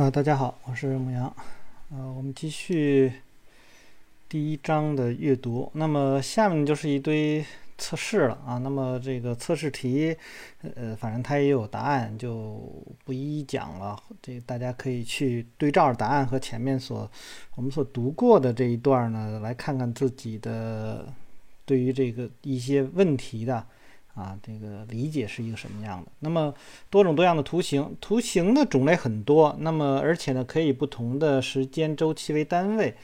啊，大家好，我是牧羊。呃，我们继续第一章的阅读。那么下面就是一堆测试了啊。那么这个测试题，呃，反正它也有答案，就不一一讲了。这大家可以去对照答案和前面所我们所读过的这一段呢，来看看自己的对于这个一些问题的。啊，这个理解是一个什么样的？那么多种多样的图形，图形的种类很多。那么而且呢，可以不同的时间周期为单位。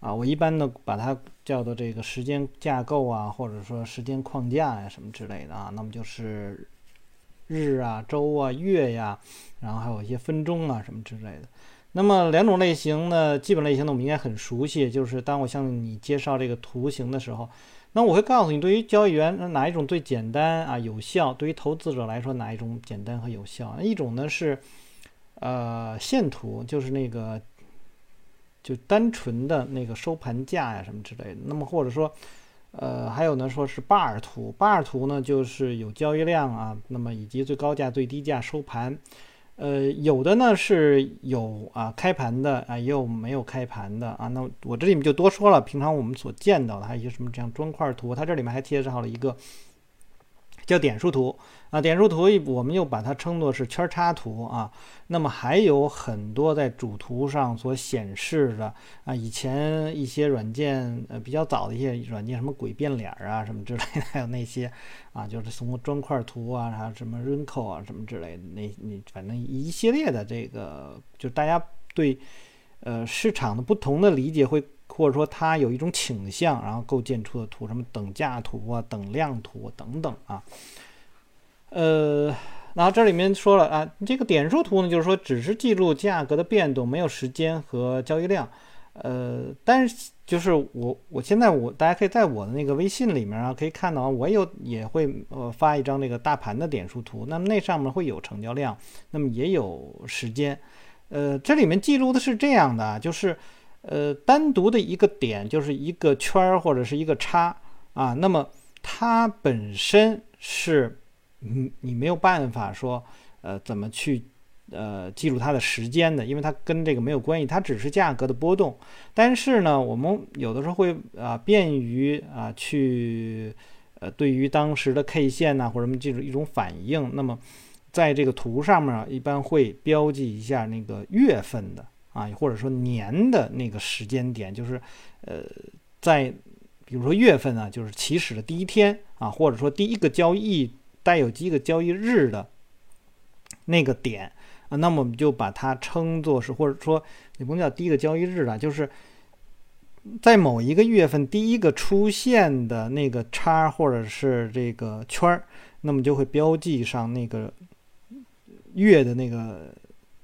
啊，我一般呢把它叫做这个时间架构啊，或者说时间框架呀什么之类的啊。那么就是日啊、周啊、月呀，然后还有一些分钟啊什么之类的。那么两种类型呢，基本类型呢我们应该很熟悉。就是当我向你介绍这个图形的时候。那我会告诉你，对于交易员哪一种最简单啊有效？对于投资者来说哪一种简单和有效？一种呢是，呃线图，就是那个就单纯的那个收盘价呀什么之类的。那么或者说，呃还有呢说是 bar 图，bar 图呢就是有交易量啊，那么以及最高价、最低价收盘。呃，有的呢是有啊开盘的啊，也有没有开盘的啊。那我这里面就多说了，平常我们所见到的还有一些什么这样砖块图，它这里面还贴上了一个。叫点数图啊，点数图我们又把它称作是圈叉图啊。那么还有很多在主图上所显示的啊，以前一些软件呃比较早的一些软件，什么鬼变脸儿啊什么之类的，还有那些啊，就是什么砖块图啊，还有什么 Rinco 啊什么之类的，那你反正一系列的这个，就大家对呃市场的不同的理解会。或者说它有一种倾向，然后构建出的图，什么等价图啊、等量图等等啊。呃，然后这里面说了啊，这个点数图呢，就是说只是记录价格的变动，没有时间和交易量。呃，但是就是我我现在我大家可以在我的那个微信里面啊，可以看到我有也会呃发一张那个大盘的点数图，那么那上面会有成交量，那么也有时间。呃，这里面记录的是这样的，就是。呃，单独的一个点就是一个圈儿或者是一个叉啊，那么它本身是，嗯，你没有办法说，呃，怎么去呃记录它的时间的，因为它跟这个没有关系，它只是价格的波动。但是呢，我们有的时候会啊，便于啊去呃，对于当时的 K 线呐或者什么记住一种反应，那么在这个图上面一般会标记一下那个月份的。啊，或者说年的那个时间点，就是，呃，在比如说月份呢，就是起始的第一天啊，或者说第一个交易带有几个交易日的那个点啊，那么我们就把它称作是，或者说也不能叫第一个交易日了，就是在某一个月份第一个出现的那个叉或者是这个圈儿，那么就会标记上那个月的那个。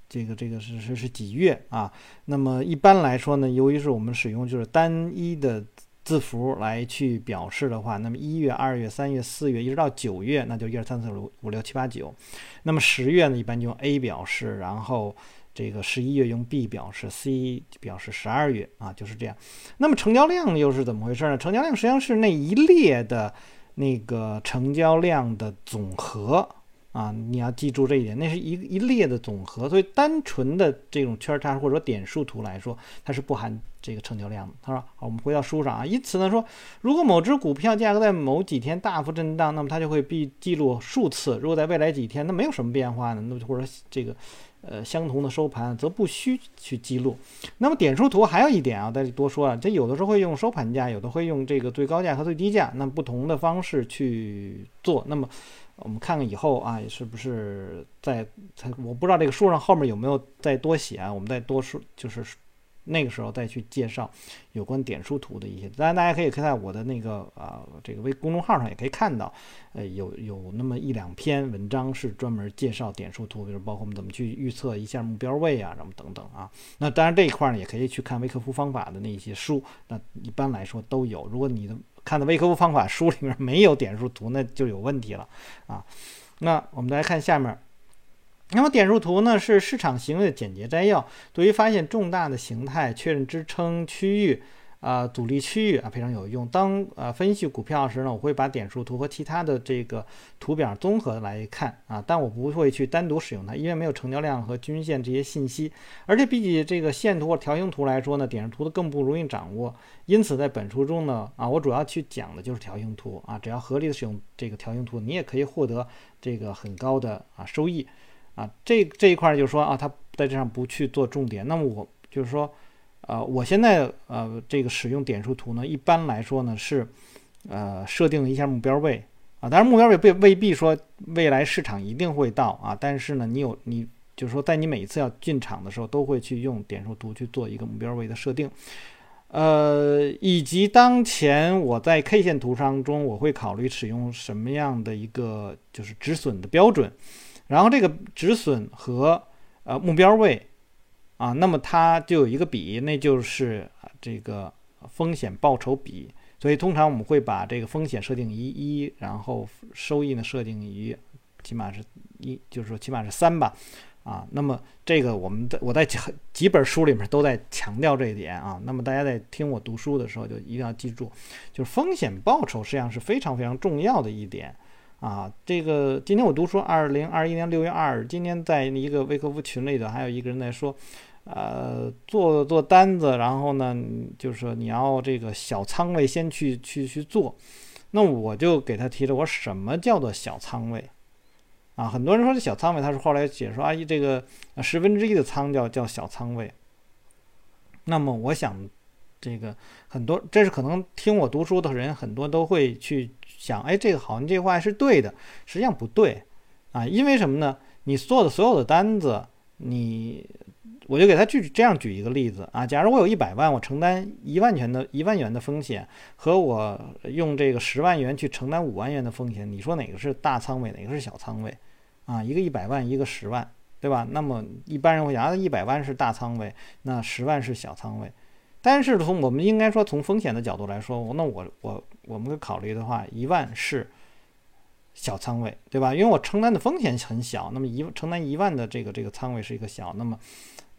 这个这个是是是几月啊？那么一般来说呢，由于是我们使用就是单一的字符来去表示的话，那么一月、二月、三月、四月，一直到九月，那就一二三四五五六七八九。那么十月呢，一般就用 A 表示，然后这个十一月用 B 表示，C 表示十二月啊，就是这样。那么成交量又是怎么回事呢？成交量实际上是那一列的那个成交量的总和。啊，你要记住这一点，那是一一列的总和，所以单纯的这种圈叉或者点数图来说，它是不含这个成交量的。他说，好，我们回到书上啊，因此呢说，如果某只股票价格在某几天大幅震荡，那么它就会必记录数次；如果在未来几天那没有什么变化呢，那或者这个呃相同的收盘，则不需去记录。那么点数图还有一点啊，再多说啊，这有的时候会用收盘价，有的会用这个最高价和最低价，那不同的方式去做。那么。我们看看以后啊，是不是在在我不知道这个书上后面有没有再多写啊？我们再多说，就是那个时候再去介绍有关点数图的一些。当然，大家可以看在我的那个啊这个微公众号上也可以看到，呃，有有那么一两篇文章是专门介绍点数图，比如包括我们怎么去预测一下目标位啊，什么等等啊。那当然这一块呢，也可以去看微客服方法的那些书，那一般来说都有。如果你的看的微客服方法书里面没有点数图，那就有问题了啊。那我们来看下面，那么点数图呢是市场行为的简洁摘要，对于发现重大的形态、确认支撑区域啊，阻力区域啊非常有用。当呃分析股票时呢，我会把点数图和其他的这个图表综合来看啊，但我不会去单独使用它，因为没有成交量和均线这些信息。而且比起这个线图或条形图来说呢，点数图的更不容易掌握。因此在本书中呢，啊，我主要去讲的就是条形图啊，只要合理的使用这个条形图，你也可以获得这个很高的啊收益啊。这这一块就是说啊，它在这上不去做重点。那么我就是说。呃，我现在呃这个使用点数图呢，一般来说呢是，呃设定一下目标位啊，当然目标位未未必说未来市场一定会到啊，但是呢你有你就是说在你每一次要进场的时候，都会去用点数图去做一个目标位的设定，呃，以及当前我在 K 线图当中，我会考虑使用什么样的一个就是止损的标准，然后这个止损和呃目标位。啊，那么它就有一个比，那就是这个风险报酬比。所以通常我们会把这个风险设定于一，然后收益呢设定于起码是一，就是说起码是三吧。啊，那么这个我们在我在几几本书里面都在强调这一点啊。那么大家在听我读书的时候就一定要记住，就是风险报酬实际上是非常非常重要的一点啊。这个今天我读书，二零二一年六月二日，今天在一个微客服群里头，还有一个人在说。呃，做做单子，然后呢，就是说你要这个小仓位先去去去做，那我就给他提了，我什么叫做小仓位啊？很多人说这小仓位，他是后来解说阿姨，这个十分之一的仓叫叫小仓位。那么我想，这个很多，这是可能听我读书的人很多都会去想，哎，这个好像这话是对的，实际上不对啊，因为什么呢？你做的所有的单子，你。我就给他举这样举一个例子啊，假如我有一百万，我承担一万元的一万元的风险，和我用这个十万元去承担五万元的风险，你说哪个是大仓位，哪个是小仓位？啊，一个一百万，一个十万，对吧？那么一般人会想，啊，一百万是大仓位，那十万是小仓位。但是从我们应该说从风险的角度来说，那我我我们考虑的话，一万是小仓位，对吧？因为我承担的风险很小，那么一承担一万的这个这个仓位是一个小，那么。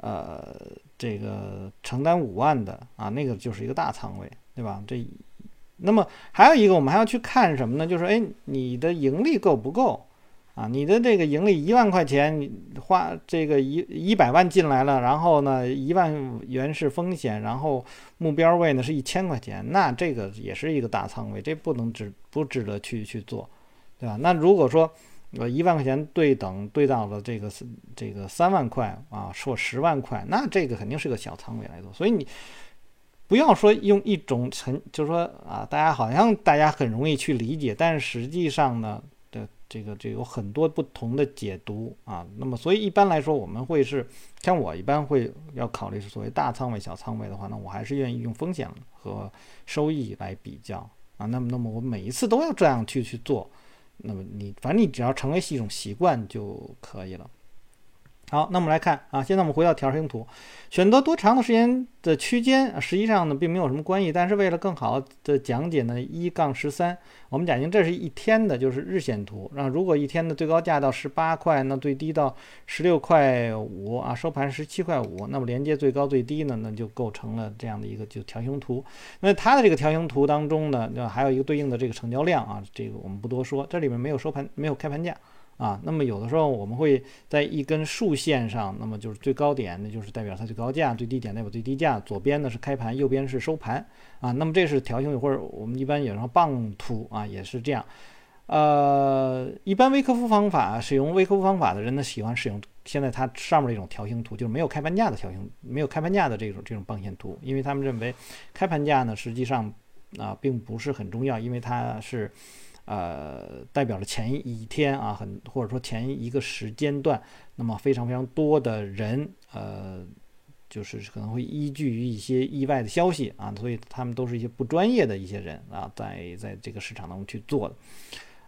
呃，这个承担五万的啊，那个就是一个大仓位，对吧？这，那么还有一个，我们还要去看什么呢？就是哎，你的盈利够不够啊？你的这个盈利一万块钱，你花这个一一百万进来了，然后呢，一万元是风险，然后目标位呢是一千块钱，那这个也是一个大仓位，这不能值不值得去去做，对吧？那如果说。呃，一万块钱对等对到了这个这个三万块啊，说十万块，那这个肯定是个小仓位来做。所以你不要说用一种很，就是说啊，大家好像大家很容易去理解，但是实际上呢，的这个这有很多不同的解读啊。那么，所以一般来说，我们会是像我一般会要考虑是所谓大仓位、小仓位的话，那我还是愿意用风险和收益来比较啊。那么，那么我每一次都要这样去去做。那么你反正你只要成为一种习惯就可以了。好，那我们来看啊，现在我们回到条形图，选择多长的时间的区间，实际上呢并没有什么关系，但是为了更好的讲解呢，一杠十三，我们假定这是一天的，就是日线图。那如果一天的最高价到十八块，那最低到十六块五啊，收盘十七块五，那么连接最高最低呢，那就构成了这样的一个就条形图。那它的这个条形图当中呢，那还有一个对应的这个成交量啊，这个我们不多说，这里面没有收盘，没有开盘价。啊，那么有的时候我们会在一根竖线上，那么就是最高点，那就是代表它最高价；最低点代表最低价。左边呢是开盘，右边是收盘。啊，那么这是条形或者我们一般有时候棒图啊，也是这样。呃，一般微科夫方法使用微科夫方法的人呢，喜欢使用现在它上面这种条形图，就是没有开盘价的条形，没有开盘价的这种这种棒线图，因为他们认为开盘价呢实际上啊并不是很重要，因为它是。呃，代表了前一天啊，很或者说前一个时间段，那么非常非常多的人，呃，就是可能会依据于一些意外的消息啊，所以他们都是一些不专业的一些人啊，在在这个市场当中去做的，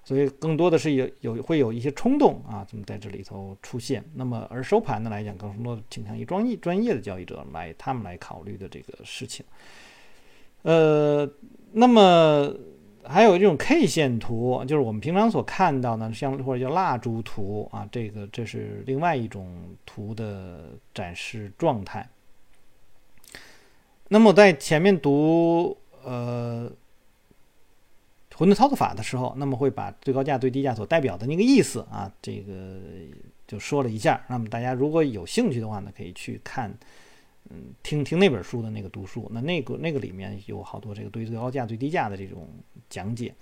所以更多的是有有会有一些冲动啊，这么在这里头出现。那么而收盘的来讲，更多倾向于专业专业的交易者来他们来考虑的这个事情。呃，那么。还有这种 K 线图，就是我们平常所看到的，像或者叫蜡烛图啊，这个这是另外一种图的展示状态。那么在前面读呃混沌操作法的时候，那么会把最高价、最低价所代表的那个意思啊，这个就说了一下。那么大家如果有兴趣的话呢，可以去看，嗯，听听那本书的那个读书。那那个那个里面有好多这个对最高价、最低价的这种讲解。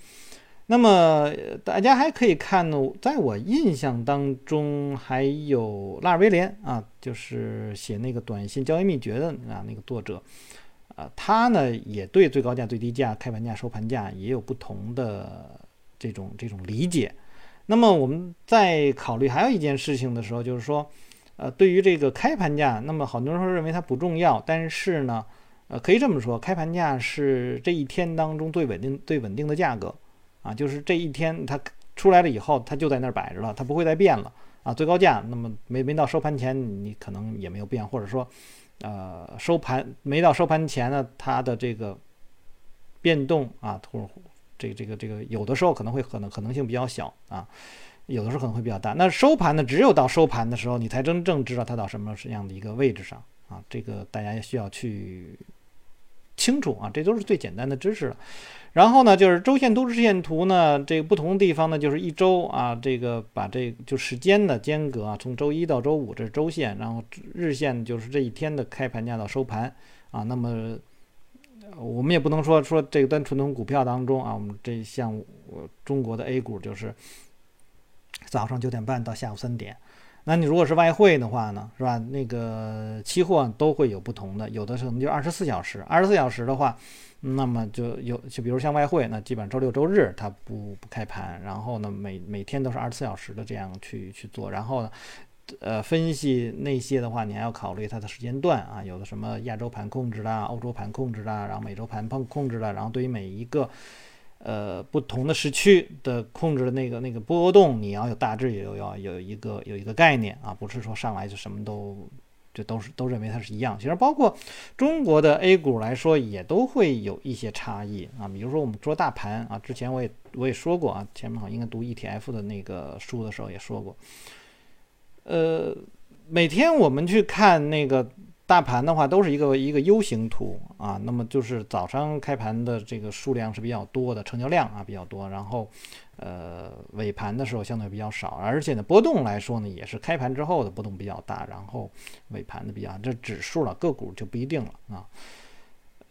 那么大家还可以看呢，在我印象当中，还有拉尔威廉啊，就是写那个短信交易秘诀的啊那个作者，啊，他呢也对最高价、最低价、开盘价、收盘价也有不同的这种这种理解。那么我们在考虑还有一件事情的时候，就是说，呃，对于这个开盘价，那么好多人说认为它不重要，但是呢，呃，可以这么说，开盘价是这一天当中最稳定、最稳定的价格。啊，就是这一天它出来了以后，它就在那儿摆着了，它不会再变了啊。最高价，那么没没到收盘前，你可能也没有变，或者说，呃，收盘没到收盘前呢，它的这个变动啊，或这个这个这个有的时候可能会可能可能性比较小啊，有的时候可能会比较大。那收盘呢，只有到收盘的时候，你才真正知道它到什么什么样的一个位置上啊。这个大家需要去清楚啊，这都是最简单的知识了。然后呢，就是周线图、日线图呢，这个不同的地方呢，就是一周啊，这个把这就时间的间隔啊，从周一到周五这是周线，然后日线就是这一天的开盘价到收盘啊。那么我们也不能说说这个单纯从股票当中啊，我们这像我中国的 A 股就是早上九点半到下午三点。那你如果是外汇的话呢，是吧？那个期货都会有不同的，有的可能就二十四小时，二十四小时的话。那么就有，就比如像外汇，那基本上周六周日它不不开盘，然后呢每每天都是二十四小时的这样去去做，然后呢，呃分析那些的话，你还要考虑它的时间段啊，有的什么亚洲盘控制的，欧洲盘控制的，然后美洲盘控控制的，然后对于每一个呃不同的时区的控制的那个那个波动，你要有大致有要有一个有一个概念啊，不是说上来就什么都。这都是都认为它是一样，其实包括中国的 A 股来说，也都会有一些差异啊。比如说我们说大盘啊，之前我也我也说过啊，前面好像应该读 ETF 的那个书的时候也说过，呃，每天我们去看那个。大盘的话都是一个一个 U 型图啊，那么就是早上开盘的这个数量是比较多的，成交量啊比较多，然后，呃，尾盘的时候相对比较少，而且呢波动来说呢也是开盘之后的波动比较大，然后尾盘的比较，这指数了个股就不一定了啊。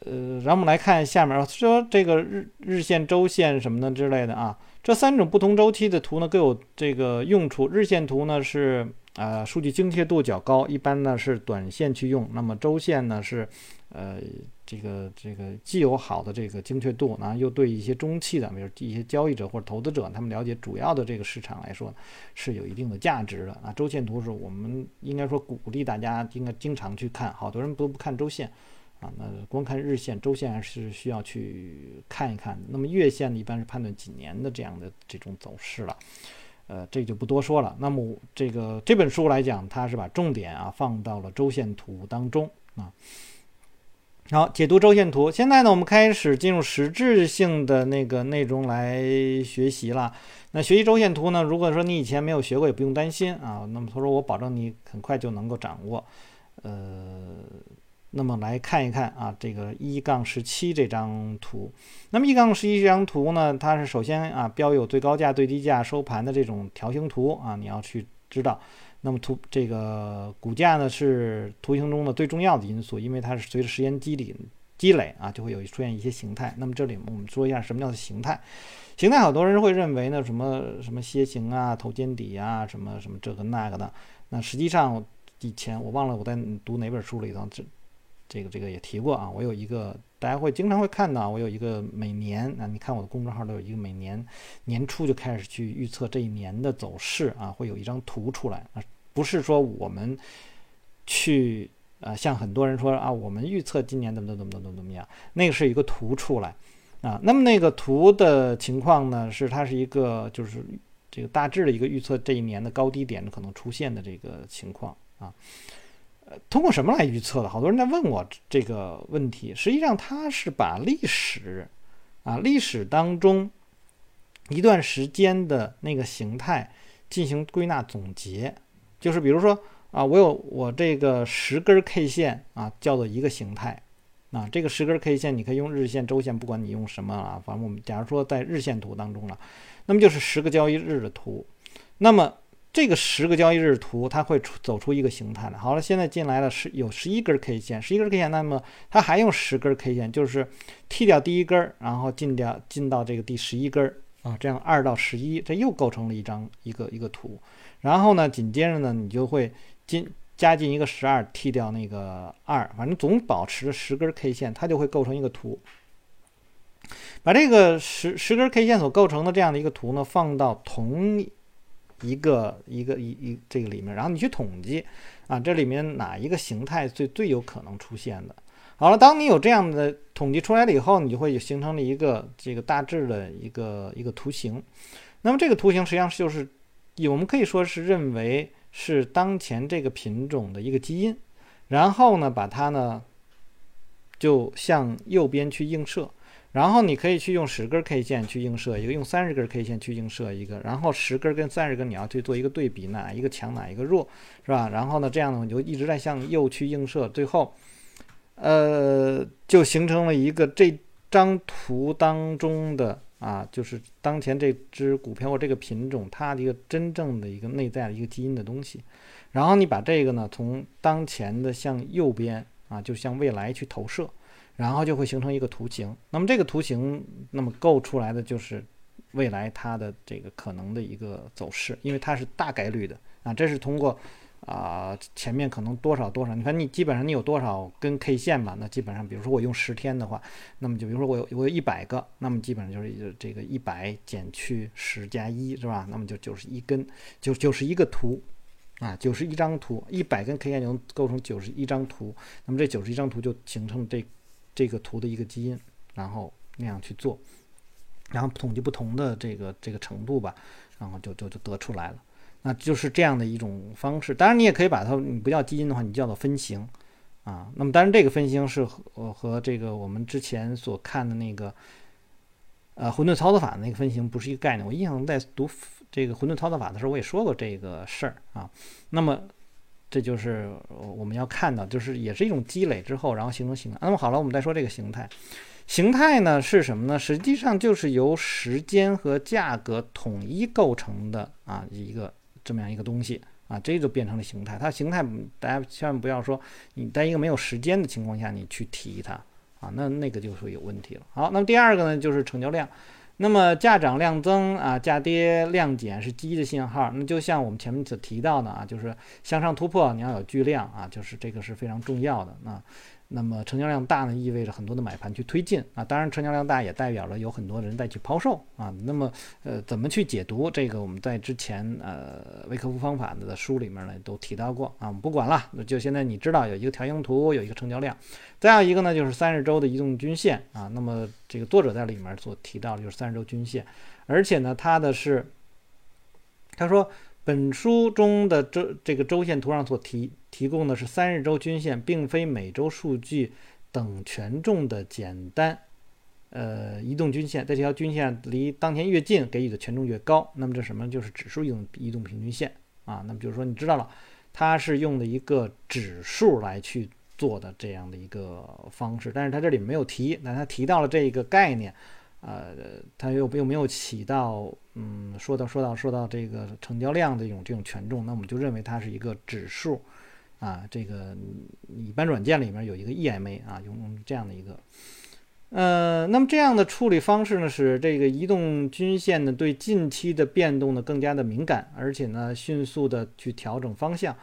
呃，然后我们来看下面说这个日日线、周线什么的之类的啊，这三种不同周期的图呢各有这个用处，日线图呢是。呃，数据精确度较高，一般呢是短线去用。那么周线呢是，呃，这个这个既有好的这个精确度，然后又对一些中期的，比如一些交易者或者投资者，他们了解主要的这个市场来说，是有一定的价值的啊。周线图是我们应该说鼓励大家应该经常去看，好多人都不看周线啊，那光看日线，周线还是需要去看一看。那么月线呢，一般是判断几年的这样的这种走势了。呃，这就不多说了。那么这个这本书来讲，它是把重点啊放到了周线图当中啊。好，解读周线图。现在呢，我们开始进入实质性的那个内容来学习了。那学习周线图呢，如果说你以前没有学过，也不用担心啊。那么他说，我保证你很快就能够掌握。呃。那么来看一看啊，这个一杠十七这张图。那么一杠十七这张图呢，它是首先啊标有最高价、最低价、收盘的这种条形图啊，你要去知道。那么图这个股价呢是图形中的最重要的因素，因为它是随着时间积累积累啊，就会有出现一些形态。那么这里我们说一下什么叫做形态。形态，好多人会认为呢，什么什么楔形啊、头肩底啊，什么什么这个那个的。那实际上以前我忘了我在读哪本书里头这。这个这个也提过啊，我有一个大家会经常会看到，我有一个每年啊，你看我的公众号都有一个每年年初就开始去预测这一年的走势啊，会有一张图出来啊，不是说我们去啊，像很多人说啊，我们预测今年怎么怎么怎么怎么怎么样，那个是一个图出来啊，那么那个图的情况呢，是它是一个就是这个大致的一个预测这一年的高低点可能出现的这个情况啊。通过什么来预测的？好多人在问我这个问题。实际上，它是把历史啊，历史当中一段时间的那个形态进行归纳总结。就是比如说啊，我有我这个十根 K 线啊，叫做一个形态啊，这个十根 K 线你可以用日线、周线，不管你用什么啊，反正我们假如说在日线图当中了，那么就是十个交易日的图。那么这个十个交易日图，它会出走出一个形态的。好了，现在进来了十有十一根 K 线，十一根 K 线，那么它还用十根 K 线，就是剔掉第一根，然后进掉进到这个第十一根啊，这样二到十一，这又构成了一张一个一个图。然后呢，紧接着呢，你就会进加进一个十二，剔掉那个二，反正总保持十根 K 线，它就会构成一个图。把这个十十根 K 线所构成的这样的一个图呢，放到同。一个一个一一这个里面，然后你去统计啊，这里面哪一个形态最最有可能出现的？好了，当你有这样的统计出来了以后，你就会形成了一个这个大致的一个一个图形。那么这个图形实际上就是，我们可以说是认为是当前这个品种的一个基因，然后呢，把它呢就向右边去映射。然后你可以去用十根 K 线去映射一个，用三十根 K 线去映射一个，然后十根跟三十根你要去做一个对比，哪一个强哪一个弱，是吧？然后呢，这样的话你就一直在向右去映射，最后，呃，就形成了一个这张图当中的啊，就是当前这只股票或这个品种它的一个真正的一个内在的一个基因的东西。然后你把这个呢从当前的向右边啊，就向未来去投射。然后就会形成一个图形，那么这个图形，那么构出来的就是未来它的这个可能的一个走势，因为它是大概率的啊，这是通过啊前面可能多少多少，你看你基本上你有多少根 K 线吧，那基本上比如说我用十天的话，那么就比如说我有我有一百个，那么基本上就是这个一百减去十加一是吧？那么就九十一根，就就是一个图啊，九十一张图，一百根 K 线就能构成九十一张图，那么这九十一张图就形成这。这个图的一个基因，然后那样去做，然后统计不同的这个这个程度吧，然后就就就得出来了。那就是这样的一种方式。当然，你也可以把它，你不叫基因的话，你叫做分型啊。那么，当然这个分型是和和这个我们之前所看的那个呃混沌操作法的那个分型不是一个概念。我印象中在读这个混沌操作法的时候，我也说过这个事儿啊。那么。这就是我们要看到，就是也是一种积累之后，然后形成形态。那么好了，我们再说这个形态。形态呢是什么呢？实际上就是由时间和价格统一构成的啊一个这么样一个东西啊，这就变成了形态。它形态大家千万不要说你在一个没有时间的情况下你去提它啊，那那个就会有问题了。好，那么第二个呢就是成交量。那么价涨量增啊，价跌量减是积极的信号。那就像我们前面所提到的啊，就是向上突破，你要有巨量啊，就是这个是非常重要的啊。那么成交量大呢，意味着很多的买盘去推进啊。当然，成交量大也代表了有很多人在去抛售啊。那么，呃，怎么去解读这个？我们在之前呃微客服方法的书里面呢都提到过啊。我们不管了，那就现在你知道有一个条形图，有一个成交量，再有一个呢就是三十周的移动均线啊。那么这个作者在里面所提到的就是三十周均线，而且呢，他的是他说。本书中的周这个周线图上所提提供的是三十周均线，并非每周数据等权重的简单呃移动均线。在这条均线离当前越近，给予的权重越高。那么这什么？就是指数移动移动平均线啊。那么就是说，你知道了，它是用的一个指数来去做的这样的一个方式。但是它这里没有提，那它提到了这个概念。呃，它又又没有起到，嗯，说到说到说到这个成交量的这种这种权重，那我们就认为它是一个指数，啊，这个一般软件里面有一个 EMA 啊，用这样的一个，呃，那么这样的处理方式呢，使这个移动均线呢对近期的变动呢更加的敏感，而且呢迅速的去调整方向。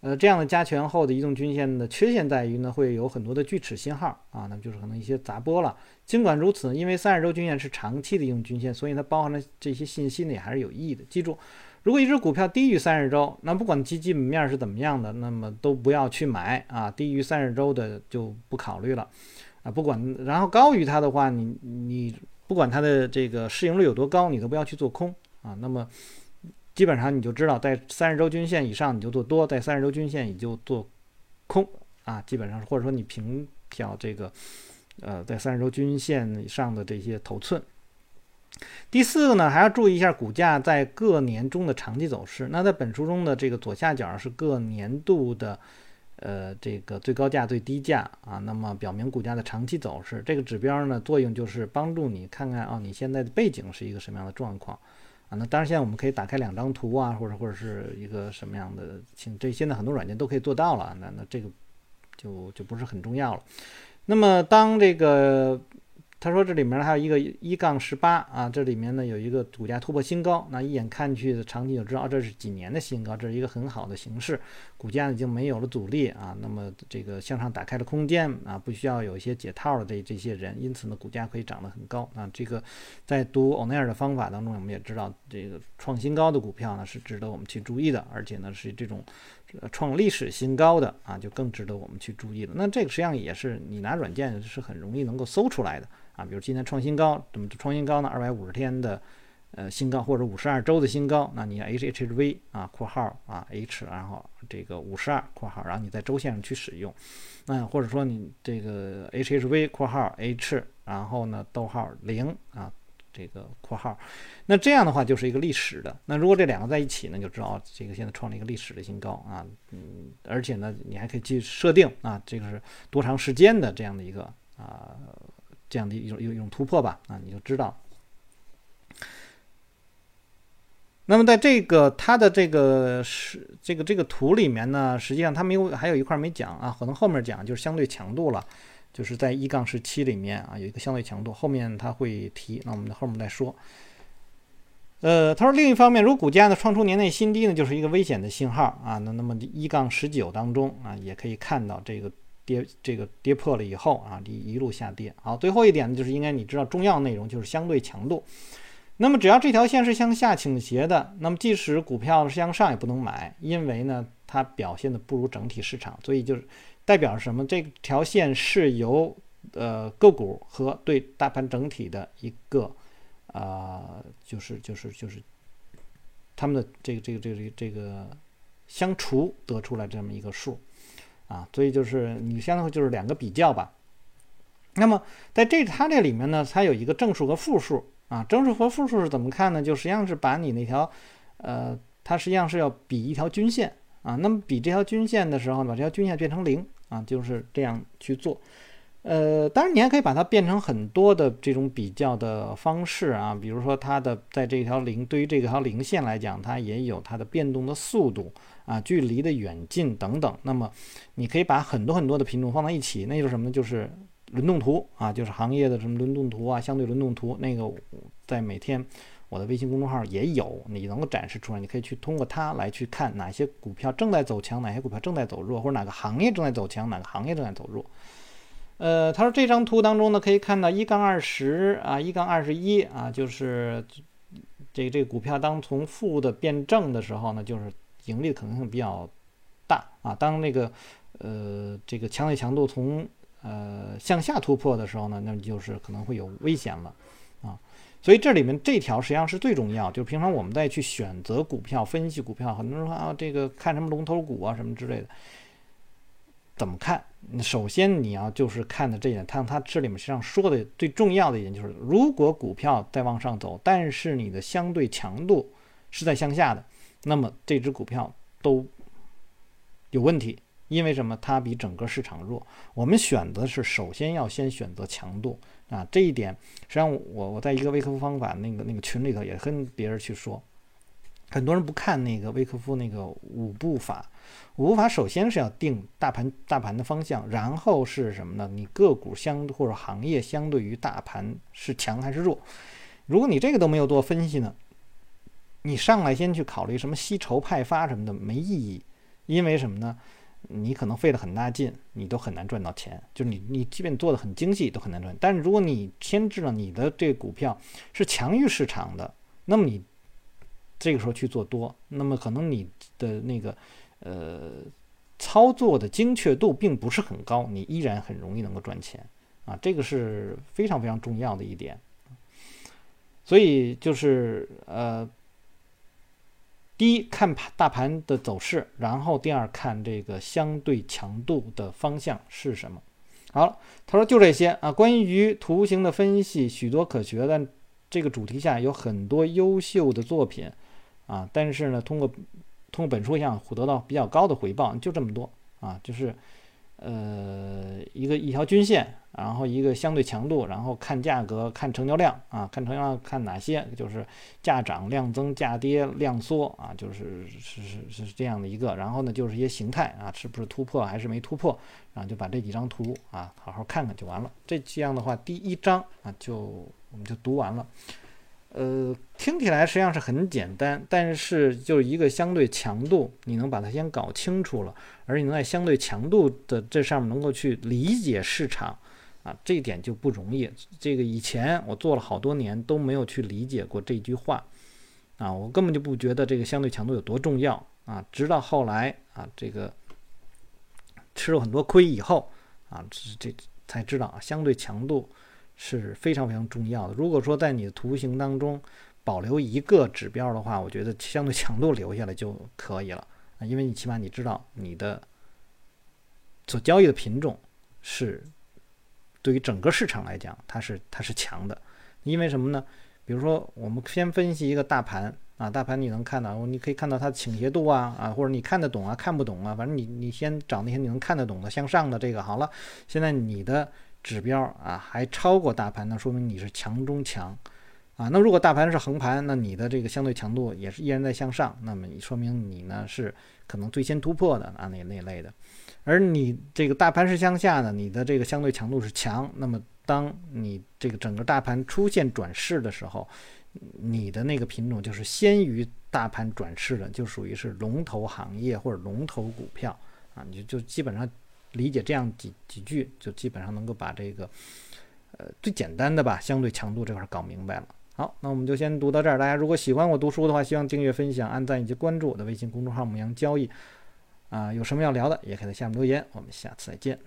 呃，这样的加权后的移动均线的缺陷在于呢，会有很多的锯齿信号啊，那么就是可能一些杂波了。尽管如此，因为三十周均线是长期的移动均线，所以它包含了这些信息呢，也还是有意义的。记住，如果一只股票低于三十周，那不管基基本面是怎么样的，那么都不要去买啊。低于三十周的就不考虑了啊。不管然后高于它的话，你你不管它的这个市盈率有多高，你都不要去做空啊。那么。基本上你就知道，在三十周均线以上你就做多，在三十周均线你就做空啊。基本上或者说你平调这个，呃，在三十周均线以上的这些头寸。第四个呢，还要注意一下股价在各年中的长期走势。那在本书中的这个左下角是各年度的呃，这个最高价、最低价啊，那么表明股价的长期走势。这个指标呢，作用就是帮助你看看啊，你现在的背景是一个什么样的状况啊。那当然，现在我们可以打开两张图啊，或者或者是一个什么样的，请这现在很多软件都可以做到了。那那这个就就不是很重要了。那么当这个。他说：“这里面还有一个一杠十八啊，这里面呢有一个股价突破新高，那一眼看去的场景就知道这是几年的新高，这是一个很好的形式，股价已经没有了阻力啊，那么这个向上打开了空间啊，不需要有一些解套的这这些人，因此呢，股价可以涨得很高啊。这个在读欧奈尔的方法当中，我们也知道，这个创新高的股票呢是值得我们去注意的，而且呢是这种。”创历史新高的啊，就更值得我们去注意了。那这个实际上也是你拿软件是很容易能够搜出来的啊。比如今天创新高，怎么创新高呢？二百五十天的呃新高，或者五十二周的新高。那你 H H V 啊，括号啊 H，然后这个五十二括号，然后你在周线上去使用。那或者说你这个 H H V 括号 H，然后呢逗号零啊。这个括号，那这样的话就是一个历史的。那如果这两个在一起呢，就知道这个现在创了一个历史的新高啊。嗯，而且呢，你还可以去设定啊，这个是多长时间的这样的一个啊，这样的一种一种一种突破吧啊，你就知道。那么在这个它的这个是这个这个图里面呢，实际上它没有还有一块没讲啊，可能后面讲就是相对强度了。就是在一杠十七里面啊，有一个相对强度，后面他会提，那我们后面再说。呃，他说另一方面，如果股价呢创出年内新低呢，就是一个危险的信号啊。那那么一杠十九当中啊，也可以看到这个跌，这个跌破了以后啊，一一路下跌。好，最后一点呢，就是应该你知道重要内容就是相对强度。那么只要这条线是向下倾斜的，那么即使股票向上也不能买，因为呢它表现的不如整体市场，所以就是。代表什么？这条线是由呃个股和对大盘整体的一个啊，就是就是就是他们的这个这个这个这个相除得出来这么一个数啊，所以就是你相当于就是两个比较吧。那么在这它这里面呢，它有一个正数和负数啊，正数和负数是怎么看呢？就实际上是把你那条呃，它实际上是要比一条均线啊，那么比这条均线的时候呢，把这条均线变成零。啊，就是这样去做，呃，当然你还可以把它变成很多的这种比较的方式啊，比如说它的在这条零对于这条零线来讲，它也有它的变动的速度啊，距离的远近等等。那么你可以把很多很多的品种放在一起，那就是什么呢？就是轮动图啊，就是行业的什么轮动图啊，相对轮动图，那个在每天。我的微信公众号也有，你能够展示出来，你可以去通过它来去看哪些股票正在走强，哪些股票正在走弱，或者哪个行业正在走强，哪个行业正在走弱。呃，他说这张图当中呢，可以看到一杠二十啊，一杠二十一啊，就是这这个股票当从负的变正的时候呢，就是盈利的可能性比较大啊。当那个呃这个强烈强度从呃向下突破的时候呢，那就是可能会有危险了啊。所以这里面这条实际上是最重要，就是平常我们再去选择股票、分析股票，很多人说啊，这个看什么龙头股啊什么之类的，怎么看？首先你要就是看的这一点，它它这里面实际上说的最重要的一点就是，如果股票在往上走，但是你的相对强度是在向下的，那么这只股票都有问题。因为什么？它比整个市场弱。我们选择是首先要先选择强度啊，这一点实际上我我在一个微科夫方法那个那个群里头也跟别人去说，很多人不看那个微科夫那个五步法。五步法首先是要定大盘大盘的方向，然后是什么呢？你个股相或者行业相对于大盘是强还是弱？如果你这个都没有做分析呢，你上来先去考虑什么吸筹派发什么的没意义，因为什么呢？你可能费了很大劲，你都很难赚到钱。就是你，你即便做的很精细，都很难赚。但是如果你先知道你的这个股票是强于市场的，那么你这个时候去做多，那么可能你的那个呃操作的精确度并不是很高，你依然很容易能够赚钱啊。这个是非常非常重要的一点。所以就是呃。第一看盘大盘的走势，然后第二看这个相对强度的方向是什么。好，他说就这些啊。关于图形的分析，许多可学的这个主题下有很多优秀的作品啊。但是呢，通过通过本书想得到比较高的回报，就这么多啊，就是呃一个一条均线，然后一个相对强度，然后看价格，看成交量啊，看成交量看哪些，就是价涨、量增、价跌、量缩啊，就是是是是这样的一个，然后呢就是一些形态啊，是不是突破还是没突破，然后就把这几张图啊好好看看就完了。这这样的话，第一章啊就我们就读完了。呃，听起来实际上是很简单，但是就是一个相对强度，你能把它先搞清楚了，而你在相对强度的这上面能够去理解市场啊，这一点就不容易。这个以前我做了好多年都没有去理解过这句话啊，我根本就不觉得这个相对强度有多重要啊，直到后来啊，这个吃了很多亏以后啊，这这才知道啊，相对强度。是非常非常重要的。如果说在你的图形当中保留一个指标的话，我觉得相对强度留下来就可以了啊，因为你起码你知道你的所交易的品种是对于整个市场来讲，它是它是强的。因为什么呢？比如说，我们先分析一个大盘啊，大盘你能看到，你可以看到它的倾斜度啊啊，或者你看得懂啊，看不懂啊，反正你你先找那些你能看得懂的向上的这个好了。现在你的。指标啊还超过大盘，那说明你是强中强啊。那如果大盘是横盘，那你的这个相对强度也是依然在向上，那么你说明你呢是可能最先突破的啊那那类的。而你这个大盘是向下的，你的这个相对强度是强。那么当你这个整个大盘出现转势的时候，你的那个品种就是先于大盘转势的，就属于是龙头行业或者龙头股票啊，你就基本上。理解这样几几句，就基本上能够把这个，呃，最简单的吧，相对强度这块搞明白了。好，那我们就先读到这儿。大家如果喜欢我读书的话，希望订阅、分享、按赞以及关注我的微信公众号“牧羊交易”。啊，有什么要聊的，也可以在下面留言。我们下次再见。